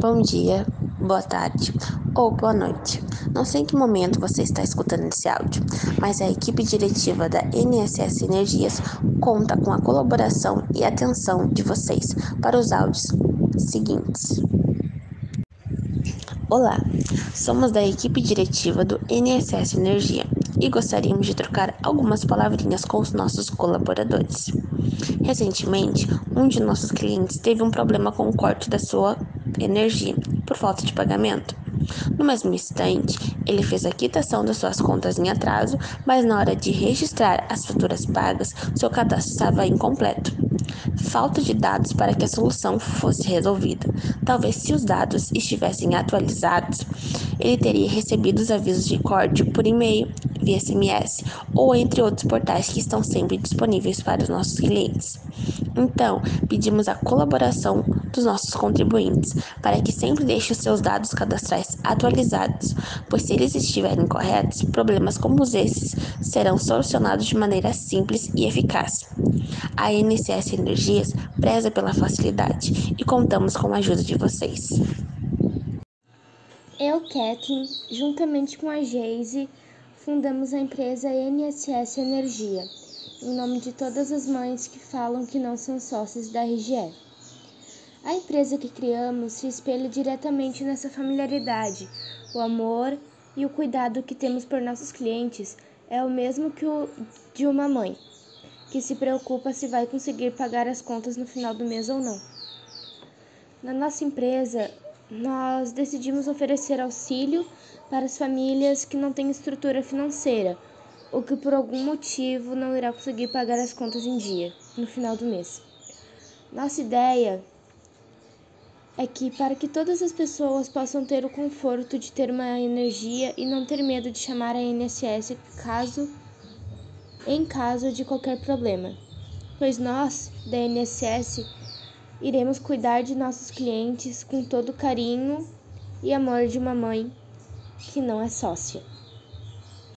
Bom dia, boa tarde ou boa noite. Não sei em que momento você está escutando esse áudio, mas a equipe diretiva da NSS Energias conta com a colaboração e atenção de vocês para os áudios seguintes. Olá, somos da equipe diretiva do NSS Energia e gostaríamos de trocar algumas palavrinhas com os nossos colaboradores. Recentemente, um de nossos clientes teve um problema com o corte da sua energia por falta de pagamento. No mesmo instante, ele fez a quitação das suas contas em atraso, mas na hora de registrar as faturas pagas, seu cadastro estava incompleto. Falta de dados para que a solução fosse resolvida. Talvez se os dados estivessem atualizados, ele teria recebido os avisos de corte por e-mail, via SMS ou entre outros portais que estão sempre disponíveis para os nossos clientes. Então, pedimos a colaboração dos nossos contribuintes para que sempre deixem os seus dados cadastrais atualizados, pois se eles estiverem corretos, problemas como esses serão solucionados de maneira simples e eficaz. A NCS Energias preza pela facilidade e contamos com a ajuda de vocês. Eu, Kathleen, juntamente com a Geise, fundamos a empresa NSS Energia em nome de todas as mães que falam que não são sócios da RGE. A empresa que criamos se espelha diretamente nessa familiaridade. O amor e o cuidado que temos por nossos clientes é o mesmo que o de uma mãe, que se preocupa se vai conseguir pagar as contas no final do mês ou não. Na nossa empresa, nós decidimos oferecer auxílio para as famílias que não têm estrutura financeira ou que por algum motivo não irá conseguir pagar as contas em dia, no final do mês. Nossa ideia é que para que todas as pessoas possam ter o conforto de ter uma energia e não ter medo de chamar a INSS caso em caso de qualquer problema. Pois nós, da INSS, iremos cuidar de nossos clientes com todo o carinho e amor de uma mãe que não é sócia.